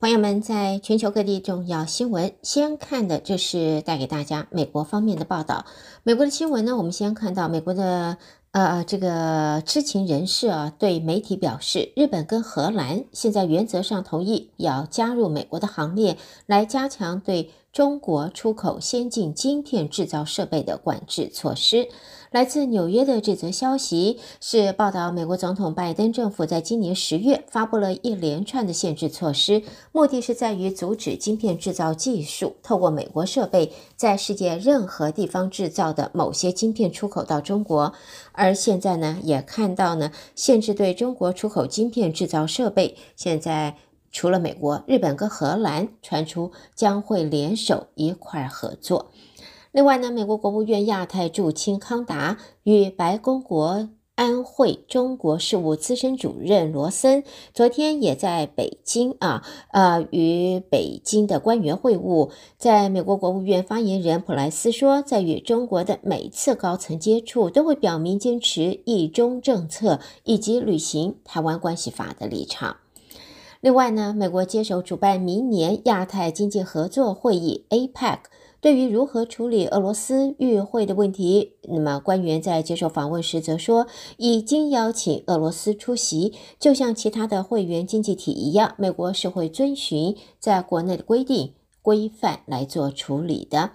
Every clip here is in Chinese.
朋友们，在全球各地重要新闻，先看的就是带给大家美国方面的报道。美国的新闻呢，我们先看到美国的呃这个知情人士啊，对媒体表示，日本跟荷兰现在原则上同意要加入美国的行列，来加强对中国出口先进晶片制造设备的管制措施。来自纽约的这则消息是报道，美国总统拜登政府在今年十月发布了一连串的限制措施，目的是在于阻止晶片制造技术透过美国设备在世界任何地方制造的某些晶片出口到中国。而现在呢，也看到呢，限制对中国出口晶片制造设备，现在除了美国、日本跟荷兰传出将会联手一块合作。另外呢，美国国务院亚太驻青康达与白宫国安会中国事务资深主任罗森昨天也在北京啊，呃，与北京的官员会晤。在美国国务院发言人普莱斯说，在与中国的每次高层接触，都会表明坚持一中政策以及履行台湾关系法的立场。另外呢，美国接手主办明年亚太经济合作会议 （APEC）。对于如何处理俄罗斯与会的问题，那么官员在接受访问时则说，已经邀请俄罗斯出席，就像其他的会员经济体一样，美国是会遵循在国内的规定规范来做处理的。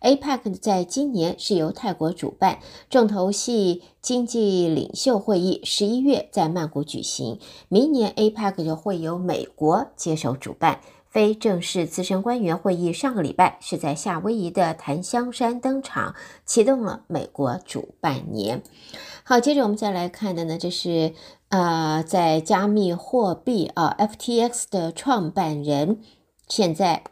APEC 在今年是由泰国主办，重头戏经济领袖会议十一月在曼谷举行，明年 APEC 就会由美国接手主办。非正式资深官员会议上个礼拜是在夏威夷的檀香山登场，启动了美国主办年。好，接着我们再来看的呢，这是呃，在加密货币啊，FTX 的创办人，现在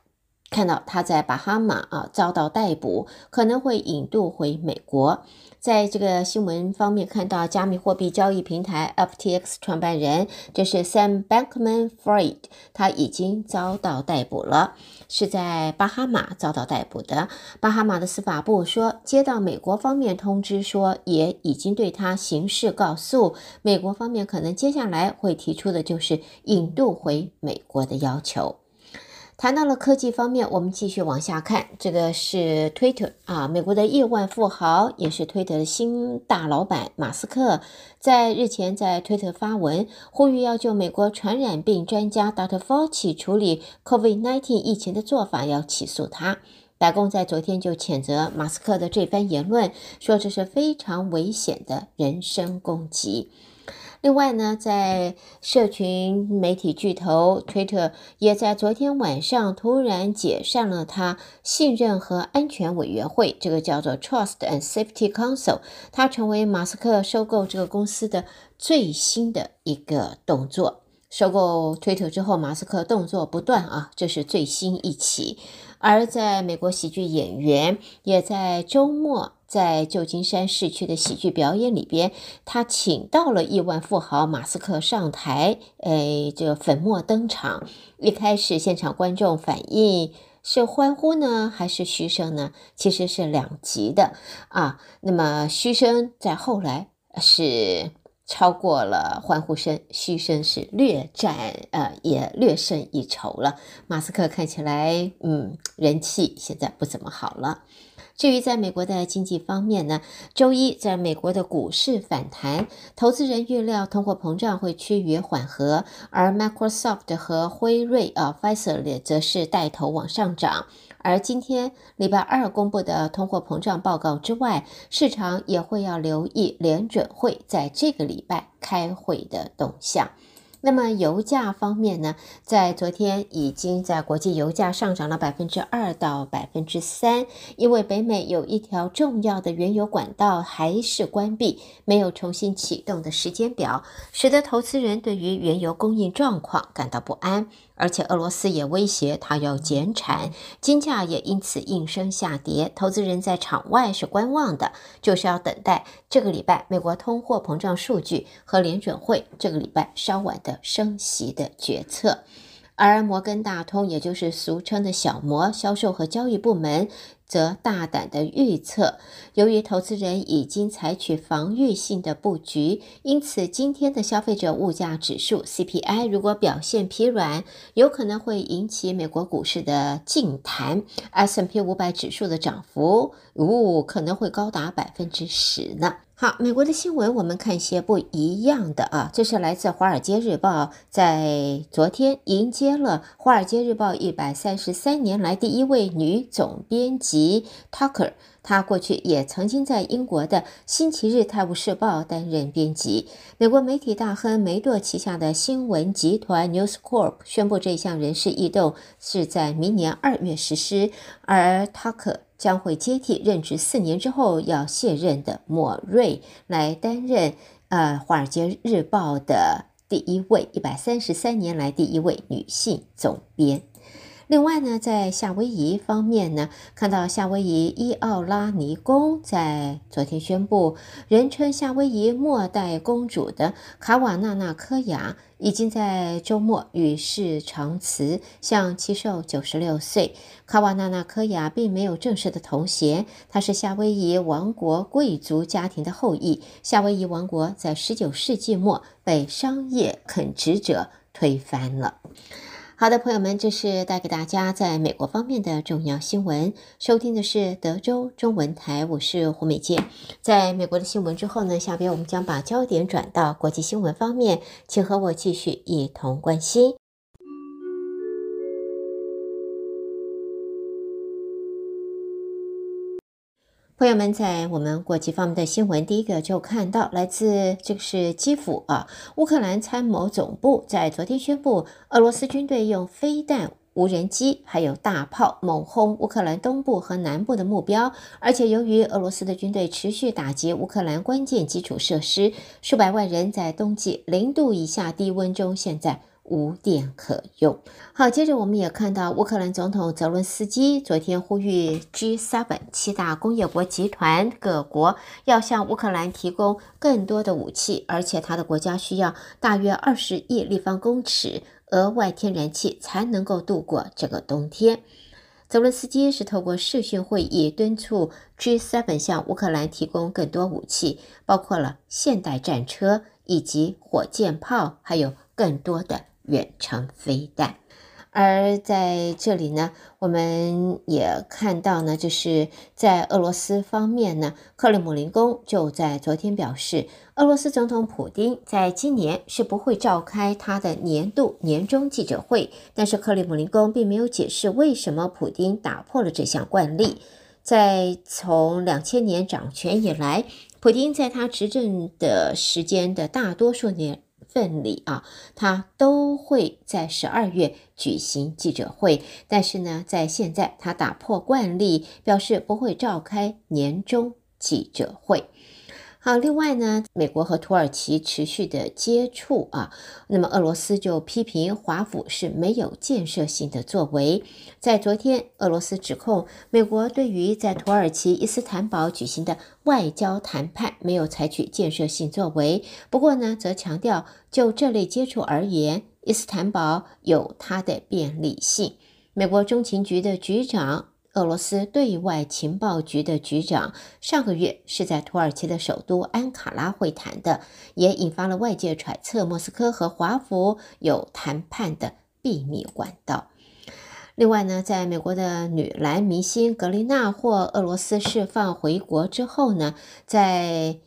看到他在巴哈马啊遭到逮捕，可能会引渡回美国。在这个新闻方面，看到加密货币交易平台 FTX 创办人，这是 Sam Bankman-Fried，他已经遭到逮捕了，是在巴哈马遭到逮捕的。巴哈马的司法部说，接到美国方面通知说，也已经对他刑事告诉，美国方面可能接下来会提出的就是引渡回美国的要求。谈到了科技方面，我们继续往下看。这个是 Twitter 啊，美国的亿万富豪，也是推特的新大老板马斯克，在日前在推特发文，呼吁要就美国传染病专家 Dr. Fauci 处理 COVID-19 疫情的做法，要起诉他。白宫在昨天就谴责马斯克的这番言论，说这是非常危险的人身攻击。另外呢，在社群媒体巨头 Twitter 也在昨天晚上突然解散了他信任和安全委员会，这个叫做 Trust and Safety Council，它成为马斯克收购这个公司的最新的一个动作。收购推特之后，马斯克动作不断啊，这是最新一起。而在美国喜剧演员也在周末。在旧金山市区的喜剧表演里边，他请到了亿万富豪马斯克上台，哎，这粉墨登场。一开始现场观众反应是欢呼呢，还是嘘声呢？其实是两极的啊。那么嘘声在后来是超过了欢呼声，嘘声是略占呃，也略胜一筹了。马斯克看起来，嗯，人气现在不怎么好了。至于在美国的经济方面呢，周一在美国的股市反弹，投资人预料通货膨胀会趋于缓和，而 Microsoft 和辉瑞啊 Pfizer 则是带头往上涨。而今天礼拜二公布的通货膨胀报告之外，市场也会要留意联准会在这个礼拜开会的动向。那么油价方面呢，在昨天已经在国际油价上涨了百分之二到百分之三，因为北美有一条重要的原油管道还是关闭，没有重新启动的时间表，使得投资人对于原油供应状况感到不安。而且俄罗斯也威胁他要减产，金价也因此应声下跌。投资人在场外是观望的，就是要等待这个礼拜美国通货膨胀数据和联准会这个礼拜稍晚的升息的决策。而摩根大通，也就是俗称的小摩销售和交易部门，则大胆地预测，由于投资人已经采取防御性的布局，因此今天的消费者物价指数 CPI 如果表现疲软，有可能会引起美国股市的净弹，S&P 五百指数的涨幅，哦，可能会高达百分之十呢。好，美国的新闻我们看一些不一样的啊，这是来自《华尔街日报》在昨天迎接了《华尔街日报》一百三十三年来第一位女总编辑 Tucker，他过去也曾经在英国的《星期日泰晤士报》担任编辑。美国媒体大亨梅多旗下的新闻集团 News Corp 宣布这项人事异动是在明年二月实施，而 Tuck。将会接替任职四年之后要卸任的莫瑞来担任，呃，《华尔街日报》的第一位，一百三十三年来第一位女性总编。另外呢，在夏威夷方面呢，看到夏威夷伊奥拉尼宫在昨天宣布，人称夏威夷末代公主的卡瓦纳纳科亚已经在周末与世长辞，享耆寿九十六岁。卡瓦纳纳科亚并没有正式的头衔，她是夏威夷王国贵族家庭的后裔。夏威夷王国在十九世纪末被商业垦殖者推翻了。好的，朋友们，这是带给大家在美国方面的重要新闻。收听的是德州中文台，我是胡美健。在美国的新闻之后呢，下边我们将把焦点转到国际新闻方面，请和我继续一同关心。朋友们，在我们国际方面的新闻，第一个就看到来自这个是基辅啊，乌克兰参谋总部在昨天宣布，俄罗斯军队用飞弹、无人机还有大炮猛轰乌克兰东部和南部的目标，而且由于俄罗斯的军队持续打击乌克兰关键基础设施，数百万人在冬季零度以下低温中现在。无电可用。好，接着我们也看到乌克兰总统泽伦斯基昨天呼吁 G7 七大工业国集团各国要向乌克兰提供更多的武器，而且他的国家需要大约二十亿立方公尺额外天然气才能够度过这个冬天。泽伦斯基是透过视讯会议敦促 G7 向乌克兰提供更多武器，包括了现代战车以及火箭炮，还有更多的。远程飞弹，而在这里呢，我们也看到呢，就是在俄罗斯方面呢，克里姆林宫就在昨天表示，俄罗斯总统普丁在今年是不会召开他的年度年终记者会，但是克里姆林宫并没有解释为什么普丁打破了这项惯例。在从两千年掌权以来，普丁在他执政的时间的大多数年。份里啊，他都会在十二月举行记者会，但是呢，在现在他打破惯例，表示不会召开年终记者会。好，另外呢，美国和土耳其持续的接触啊，那么俄罗斯就批评华府是没有建设性的作为。在昨天，俄罗斯指控美国对于在土耳其伊斯坦堡举行的外交谈判没有采取建设性作为。不过呢，则强调就这类接触而言，伊斯坦堡有它的便利性。美国中情局的局长。俄罗斯对外情报局的局长上个月是在土耳其的首都安卡拉会谈的，也引发了外界揣测莫斯科和华府有谈判的秘密管道。另外呢，在美国的女篮明星格林娜获俄罗斯释放回国之后呢，在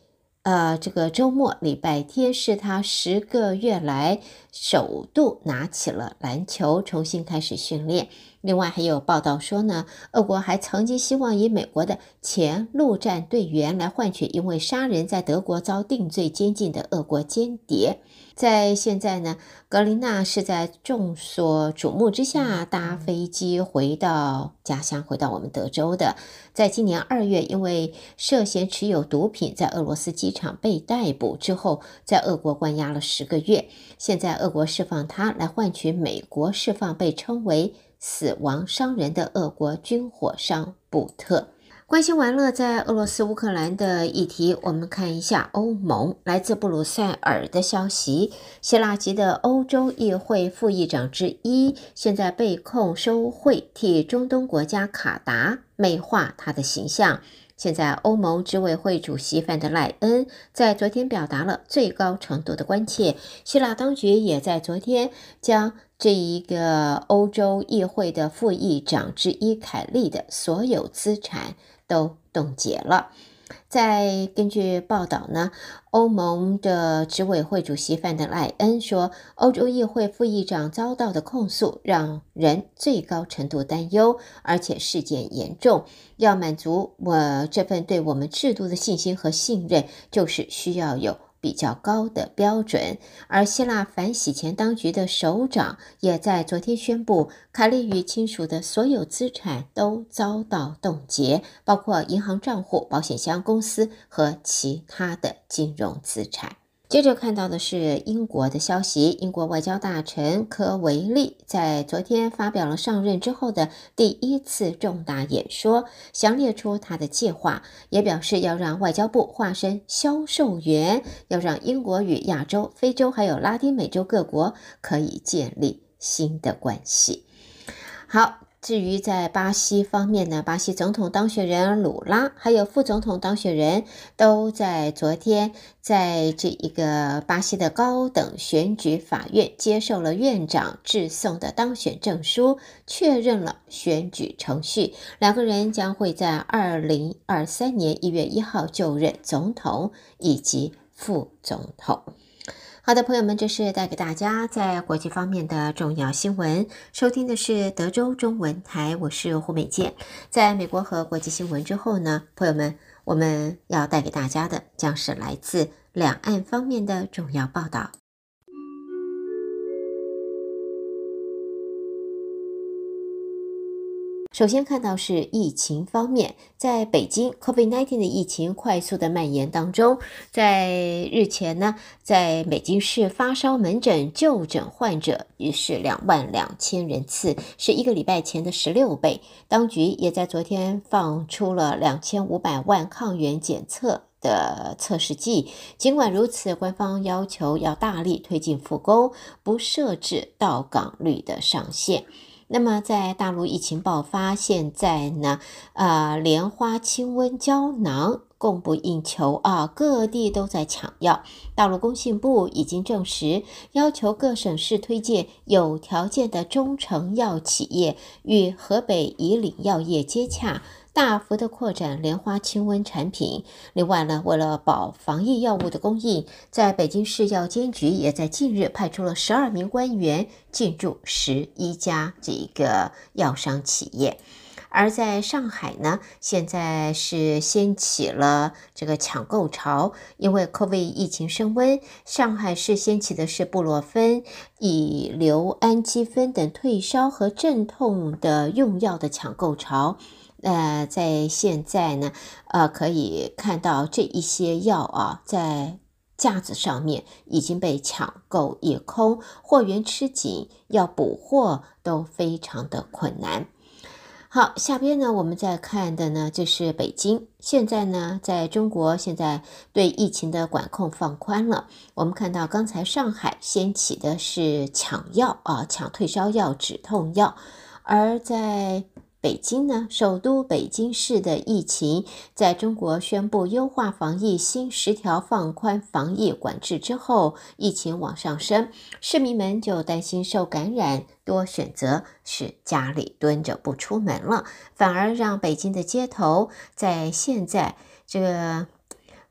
呃这个周末礼拜天是她十个月来首度拿起了篮球，重新开始训练。另外还有报道说呢，俄国还曾经希望以美国的前陆战队员来换取因为杀人在德国遭定罪监禁的俄国间谍。在现在呢，格林纳是在众所瞩目之下搭飞机回到家乡，回到我们德州的。在今年二月，因为涉嫌持有毒品，在俄罗斯机场被逮捕之后，在俄国关押了十个月。现在俄国释放他来换取美国释放被称为死亡商人的俄国军火商布特。关心完了在俄罗斯乌克兰的议题，我们看一下欧盟。来自布鲁塞尔的消息，希腊籍的欧洲议会副议长之一，现在被控收贿，替中东国家卡达美化他的形象。现在欧盟执委会主席范德赖恩在昨天表达了最高程度的关切，希腊当局也在昨天将。这一个欧洲议会的副议长之一凯利的所有资产都冻结了。在根据报道呢，欧盟的执委会主席范德赖恩说，欧洲议会副议长遭到的控诉让人最高程度担忧，而且事件严重。要满足我这份对我们制度的信心和信任，就是需要有。比较高的标准，而希腊反洗钱当局的首长也在昨天宣布，卡利与亲属的所有资产都遭到冻结，包括银行账户、保险箱公司和其他的金融资产。接着看到的是英国的消息，英国外交大臣科维利在昨天发表了上任之后的第一次重大演说，详列出他的计划，也表示要让外交部化身销售员，要让英国与亚洲、非洲还有拉丁美洲各国可以建立新的关系。好。至于在巴西方面呢，巴西总统当选人鲁拉还有副总统当选人都在昨天在这一个巴西的高等选举法院接受了院长致送的当选证书，确认了选举程序。两个人将会在二零二三年一月一号就任总统以及副总统。好的，朋友们，这是带给大家在国际方面的重要新闻。收听的是德州中文台，我是胡美健。在美国和国际新闻之后呢，朋友们，我们要带给大家的将是来自两岸方面的重要报道。首先看到是疫情方面，在北京，COVID-19 的疫情快速的蔓延当中，在日前呢，在北京市发烧门诊就诊患者也是两万两千人次，是一个礼拜前的十六倍。当局也在昨天放出了两千五百万抗原检测的测试剂。尽管如此，官方要求要大力推进复工，不设置到港率的上限。那么，在大陆疫情爆发，现在呢，呃，莲花清瘟胶囊供不应求啊，各地都在抢药。大陆工信部已经证实，要求各省市推荐有条件的中成药企业与河北以岭药业接洽。大幅的扩展莲花清瘟产品。另外呢，为了保防疫药物的供应，在北京市药监局也在近日派出了十二名官员进驻十一家这个药商企业。而在上海呢，现在是掀起了这个抢购潮，因为 COVID 疫情升温，上海市掀起的是布洛芬、乙硫氨基酚等退烧和镇痛的用药的抢购潮。呃，在现在呢，呃，可以看到这一些药啊，在架子上面已经被抢购一空，货源吃紧，要补货都非常的困难。好，下边呢，我们再看的呢，就是北京。现在呢，在中国，现在对疫情的管控放宽了。我们看到，刚才上海掀起的是抢药啊，抢退烧药、止痛药，而在北京呢，首都北京市的疫情在中国宣布优化防疫新十条放宽防疫管制之后，疫情往上升，市民们就担心受感染，多选择是家里蹲着不出门了，反而让北京的街头在现在这个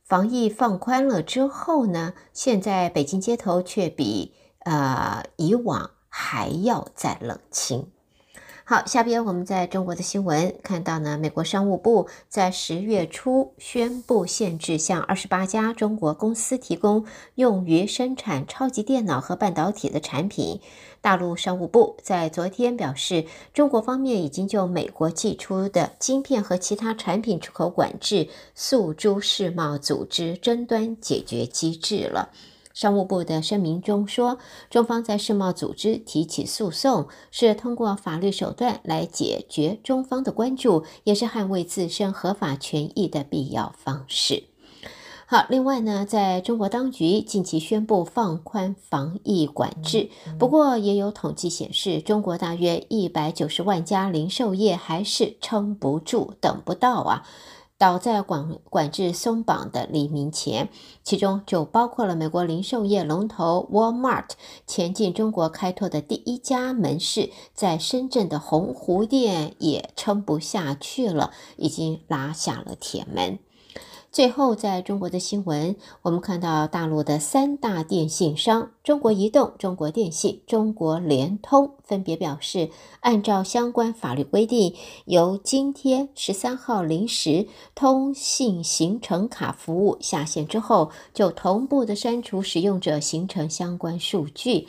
防疫放宽了之后呢，现在北京街头却比呃以往还要再冷清。好，下边我们在中国的新闻看到呢，美国商务部在十月初宣布限制向二十八家中国公司提供用于生产超级电脑和半导体的产品。大陆商务部在昨天表示，中国方面已经就美国寄出的晶片和其他产品出口管制诉诸世贸组织争端解决机制了。商务部的声明中说，中方在世贸组织提起诉讼，是通过法律手段来解决中方的关注，也是捍卫自身合法权益的必要方式。好，另外呢，在中国当局近期宣布放宽防疫管制，不过也有统计显示，中国大约一百九十万家零售业还是撑不住，等不到啊，倒在管管制松绑的黎明前，其中就包括了美国零售业龙头 Walmart 前进中国开拓的第一家门市，在深圳的洪湖店也撑不下去了，已经拉下了铁门。最后，在中国的新闻，我们看到大陆的三大电信商中国移动、中国电信、中国联通分别表示，按照相关法律规定，由今天十三号零时，通信行程卡服务下线之后，就同步的删除使用者行程相关数据。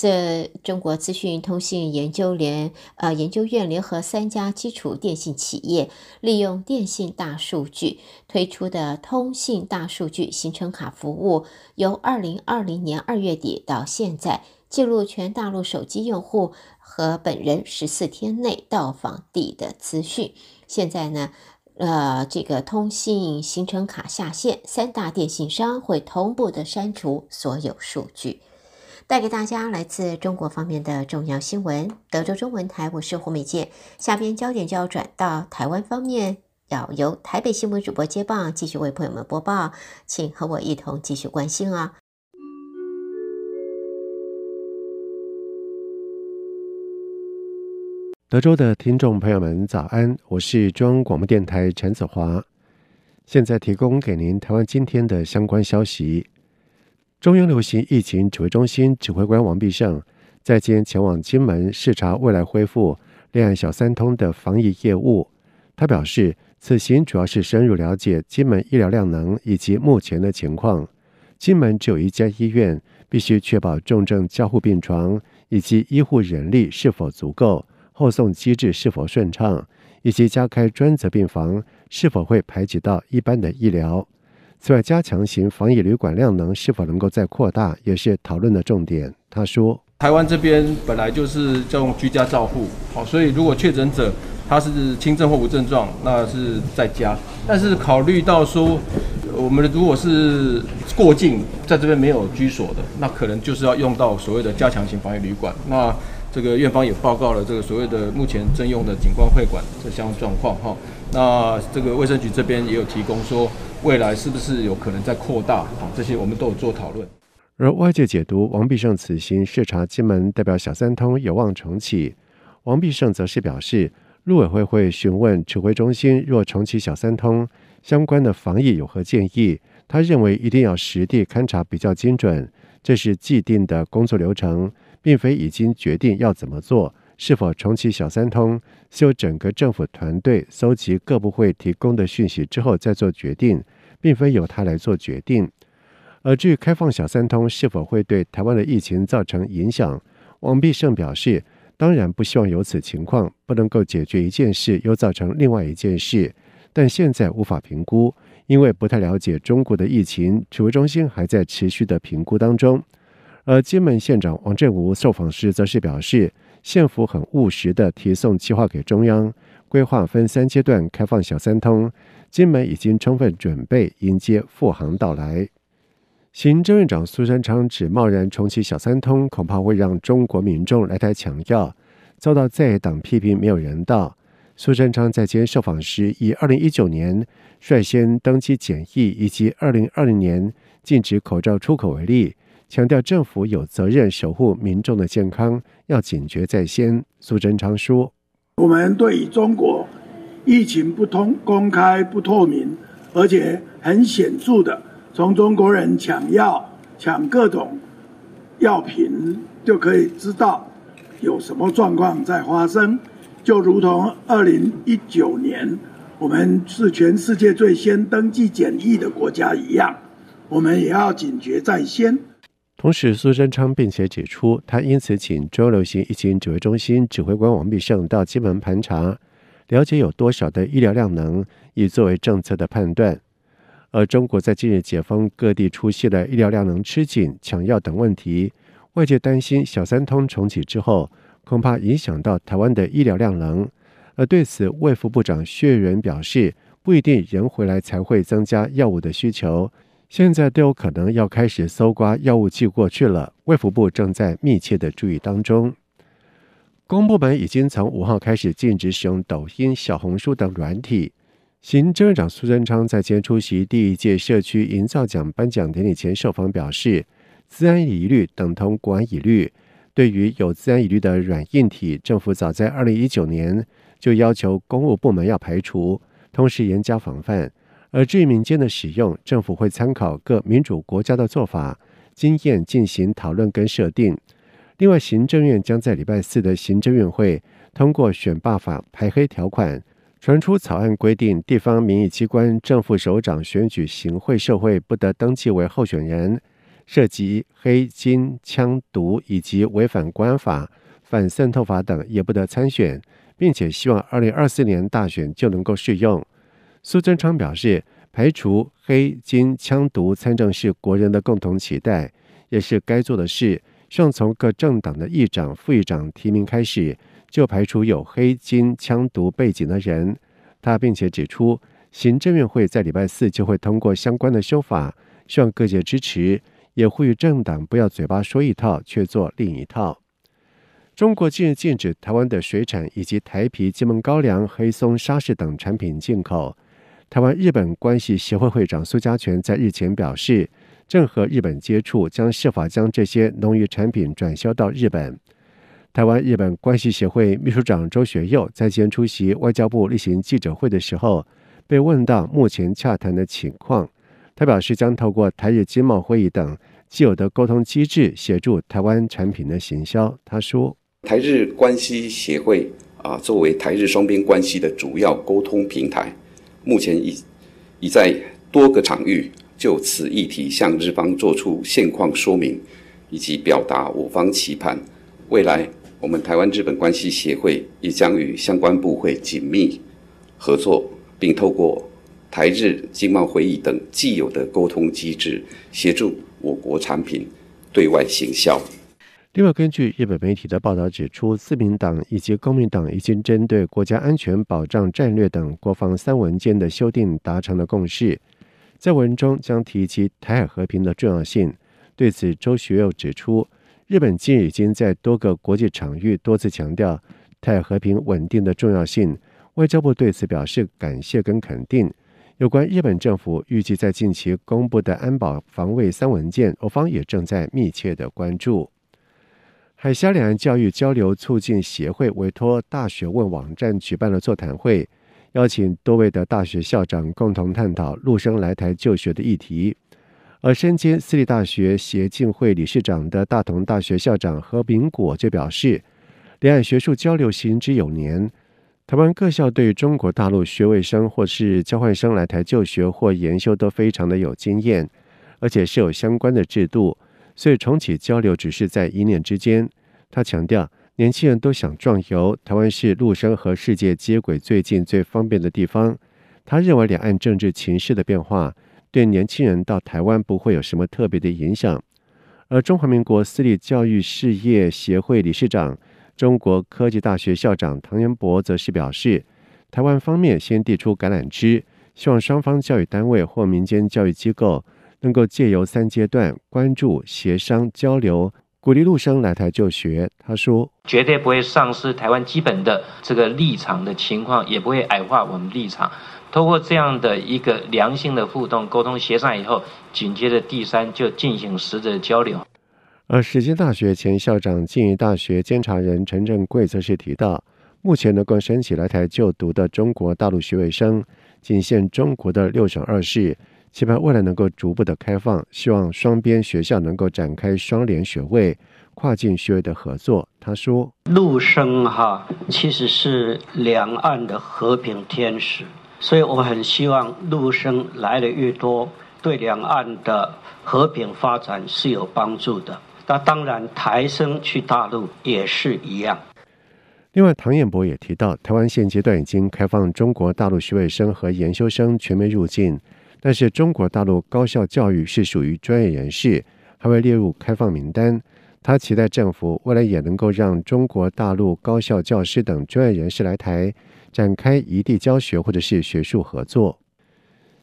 这中国资讯通信研究联呃研究院联合三家基础电信企业，利用电信大数据推出的通信大数据行程卡服务，由二零二零年二月底到现在，记录全大陆手机用户和本人十四天内到访地的资讯。现在呢，呃，这个通信行程卡下线，三大电信商会同步的删除所有数据。带给大家来自中国方面的重要新闻。德州中文台，我是胡美健。下边焦点就要转到台湾方面，要由台北新闻主播接棒，继续为朋友们播报，请和我一同继续关心啊。德州的听众朋友们，早安，我是中央广播电台陈子华，现在提供给您台湾今天的相关消息。中央流行疫情指挥中心指挥官王必胜在今天前往金门视察未来恢复两岸小三通的防疫业务。他表示，此行主要是深入了解金门医疗量能以及目前的情况。金门只有一家医院，必须确保重症加护病床以及医护人力是否足够，后送机制是否顺畅，以及加开专责病房是否会排挤到一般的医疗。此外，加强型防疫旅馆量能是否能够再扩大，也是讨论的重点。他说：“台湾这边本来就是这种居家照护，好，所以如果确诊者他是轻症或无症状，那是在家。但是考虑到说，我们如果是过境在这边没有居所的，那可能就是要用到所谓的加强型防疫旅馆。那这个院方也报告了这个所谓的目前征用的景观会馆这项状况哈。那这个卫生局这边也有提供说。”未来是不是有可能再扩大？啊，这些我们都有做讨论。而外界解读王必胜此行视察金门，代表小三通有望重启。王必胜则是表示，陆委会会询问指挥中心，若重启小三通相关的防疫有何建议？他认为一定要实地勘察比较精准，这是既定的工作流程，并非已经决定要怎么做。是否重启小三通，是由整个政府团队搜集各部会提供的讯息之后再做决定，并非由他来做决定。而至于开放小三通是否会对台湾的疫情造成影响，王必胜表示，当然不希望有此情况，不能够解决一件事又造成另外一件事，但现在无法评估，因为不太了解中国的疫情，指挥中心还在持续的评估当中。而金门县长王振武受访时则是表示。县府很务实地提送计划给中央，规划分三阶段开放小三通。金门已经充分准备迎接复航到来。行政院长苏贞昌指，贸然重启小三通，恐怕会让中国民众来台抢药，遭到在野党批评没有人道。苏贞昌在接受访时，以二零一九年率先登机检疫，以及二零二零年禁止口罩出口为例。强调政府有责任守护民众的健康，要警觉在先。苏贞昌说：“我们对于中国疫情不通、公开不透明，而且很显著的从中国人抢药、抢各种药品，就可以知道有什么状况在发生。就如同二零一九年，我们是全世界最先登记检疫的国家一样，我们也要警觉在先。”同时，苏贞昌并且指出，他因此请中央流行疫情指挥中心指挥官王必胜到金门盘查，了解有多少的医疗量能，以作为政策的判断。而中国在近日解封各地出现的医疗量能吃紧、抢药等问题，外界担心小三通重启之后，恐怕影响到台湾的医疗量能。而对此，卫副部长薛仁表示，不一定人回来才会增加药物的需求，现在都有可能要开始搜刮药物寄过去了。卫福部正在密切的注意当中。公部门已经从五号开始禁止使用抖音、小红书等软体。行政院长苏贞昌在今天出席第一届社区营造奖颁奖典礼前受访表示，资安疑虑等同国安疑虑。对于有资安疑虑的软硬体，政府早在二零一九年就要求公务部门要排除，同时严加防范。而至于民间的使用，政府会参考各民主国家的做法经验进行讨论跟设定。另外，行政院将在礼拜四的行政院会通过选罢法排黑条款。传出草案规定，地方民意机关正副首长选举行贿受贿不得登记为候选人，涉及黑金、枪毒以及违反国安法、反渗透法等也不得参选，并且希望二零二四年大选就能够适用。苏贞昌表示，排除黑金、枪毒参政是国人的共同期待，也是该做的事。希望从各政党的议长、副议长提名开始。就排除有黑金枪毒背景的人，他并且指出，行政院会在礼拜四就会通过相关的修法，希望各界支持，也呼吁政党不要嘴巴说一套，却做另一套。中国近日禁止台湾的水产以及台皮、金门高粱、黑松沙士等产品进口。台湾日本关系协会会长苏嘉全在日前表示，正和日本接触，将设法将这些农渔产品转销到日本。台湾日本关系协会秘书长周学佑在今天出席外交部例行记者会的时候，被问到目前洽谈的情况，他表示将透过台日经贸会议等既有的沟通机制，协助台湾产品的行销。他说：“台日关系协会啊，作为台日双边关系的主要沟通平台，目前已已在多个场域就此议题向日方做出现况说明，以及表达我方期盼，未来。”我们台湾日本关系协会也将与相关部会紧密合作，并透过台日经贸会议等既有的沟通机制，协助我国产品对外行销。另外，根据日本媒体的报道指出，自民党以及公民党已经针对国家安全保障战略等国防三文件的修订达成了共识，在文中将提及台海和平的重要性。对此，周学友指出。日本近日已经在多个国际场域多次强调台海和平稳定的重要性，外交部对此表示感谢跟肯定。有关日本政府预计在近期公布的安保防卫三文件，我方也正在密切的关注。海峡两岸教育交流促进协会委托大学问网站举办了座谈会，邀请多位的大学校长共同探讨陆生来台就学的议题。而身兼私立大学协进会理事长的大同大学校长何炳果就表示，两岸学术交流行之有年，台湾各校对中国大陆学位生或是交换生来台就学或研修都非常的有经验，而且是有相关的制度，所以重启交流只是在一念之间。他强调，年轻人都想壮游，台湾是陆生和世界接轨最近最方便的地方。他认为两岸政治情势的变化，对年轻人到台湾不会有什么特别的影响，而中华民国私立教育事业协会理事长、中国科技大学校长唐元博则是表示，台湾方面先递出橄榄枝，希望双方教育单位或民间教育机构能够借由三阶段关注、协商、交流，鼓励陆生来台就学。他说：“绝对不会丧失台湾基本的这个立场的情况，也不会矮化我们立场。”通过这样的一个良性的互动、沟通、协商以后，紧接着第三就进行实质的交流。而时间大学前校长、静宜大学监察人陈正贵则是提到，目前能够申请来台就读的中国大陆学位生，仅限中国的六省二市，期盼未来能够逐步的开放，希望双边学校能够展开双联学位、跨境学位的合作。他说：“陆生哈，其实是两岸的和平天使。”所以我很希望陆生来的越多，对两岸的和平发展是有帮助的。那当然，台生去大陆也是一样。另外，唐彦博也提到，台湾现阶段已经开放中国大陆学位生和研修生全面入境，但是中国大陆高校教育是属于专业人士，还会列入开放名单。他期待政府未来也能够让中国大陆高校教师等专业人士来台展开异地教学或者是学术合作。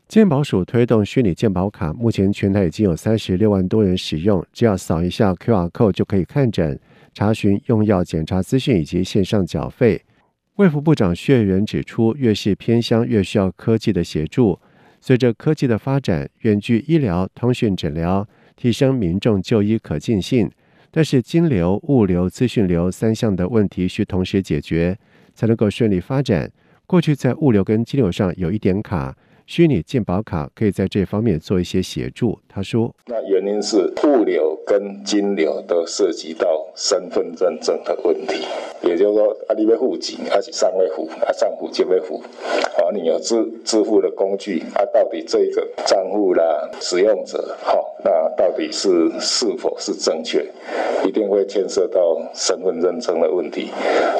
健保署推动虚拟健保卡，目前全台已经有三十六万多人使用，只要扫一下 QR code 就可以看诊、查询用药检查资讯以及线上缴费。卫福部长薛元指出，越是偏乡越需要科技的协助。随着科技的发展，远距医疗、通讯诊疗，提升民众就医可近性。但是，金流、物流、资讯流三项的问题需同时解决，才能够顺利发展。过去在物流跟金流上有一点卡。虚拟健保卡可以在这方面做一些协助。他说：“那原因是物流跟金流都涉及到身份认证的问题，也就是说，啊，你要户籍还是上位付，啊，上户就要付，啊，你有支支付的工具，啊，到底这个账户啦，使用者，好，那到底是是否是正确，一定会牵涉到身份认证的问题。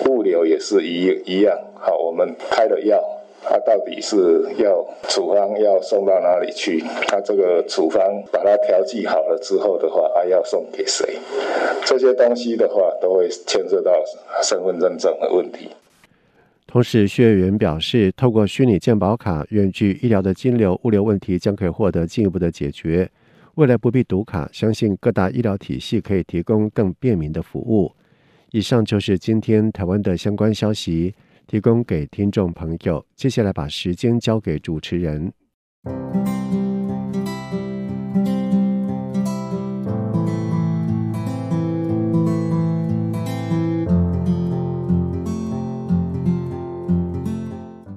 物流也是一一样，好，我们开了药。”他、到底是要处方要送到哪里去？他、这个处方把它调剂好了之后的话，还、要送给谁？这些东西的话，都会牵涉到身份认证的问题。同时，薛委员表示，透过虚拟健保卡，远距医疗的金流、物流问题将可以获得进一步的解决。未来不必读卡，相信各大医疗体系可以提供更便民的服务。以上就是今天台湾的相关消息。提供给听众朋友。接下来把时间交给主持人。